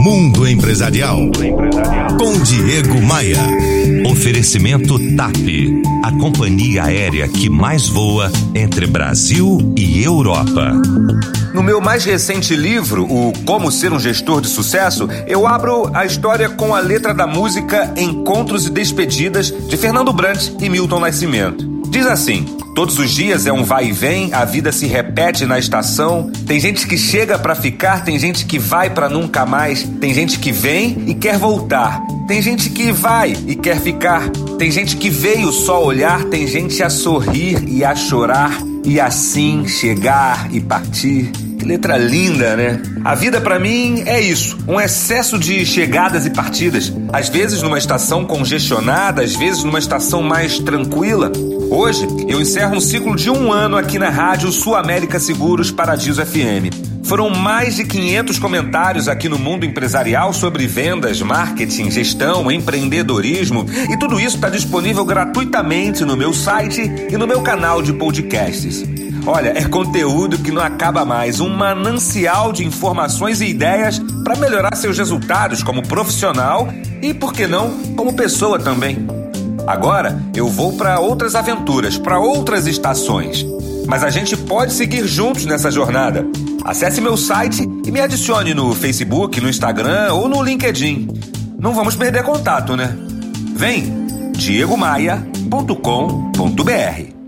Mundo Empresarial. Com Diego Maia. Oferecimento TAP. A companhia aérea que mais voa entre Brasil e Europa. No meu mais recente livro, o Como Ser um Gestor de Sucesso, eu abro a história com a letra da música Encontros e Despedidas de Fernando Brant e Milton Nascimento. Diz assim: Todos os dias é um vai e vem, a vida se repete na estação. Tem gente que chega para ficar, tem gente que vai para nunca mais, tem gente que vem e quer voltar. Tem gente que vai e quer ficar. Tem gente que veio só olhar, tem gente a sorrir e a chorar e assim chegar e partir. Que letra linda, né? A vida para mim é isso, um excesso de chegadas e partidas, às vezes numa estação congestionada, às vezes numa estação mais tranquila. Hoje eu encerro um ciclo de um ano aqui na rádio Sul América Seguros Paradiso FM. Foram mais de 500 comentários aqui no mundo empresarial sobre vendas, marketing, gestão, empreendedorismo e tudo isso está disponível gratuitamente no meu site e no meu canal de podcasts. Olha, é conteúdo que não acaba mais, um manancial de informações e ideias para melhorar seus resultados como profissional e, por que não, como pessoa também. Agora eu vou para outras aventuras, para outras estações. Mas a gente pode seguir juntos nessa jornada. Acesse meu site e me adicione no Facebook, no Instagram ou no LinkedIn. Não vamos perder contato, né? Vem, diegomaia.com.br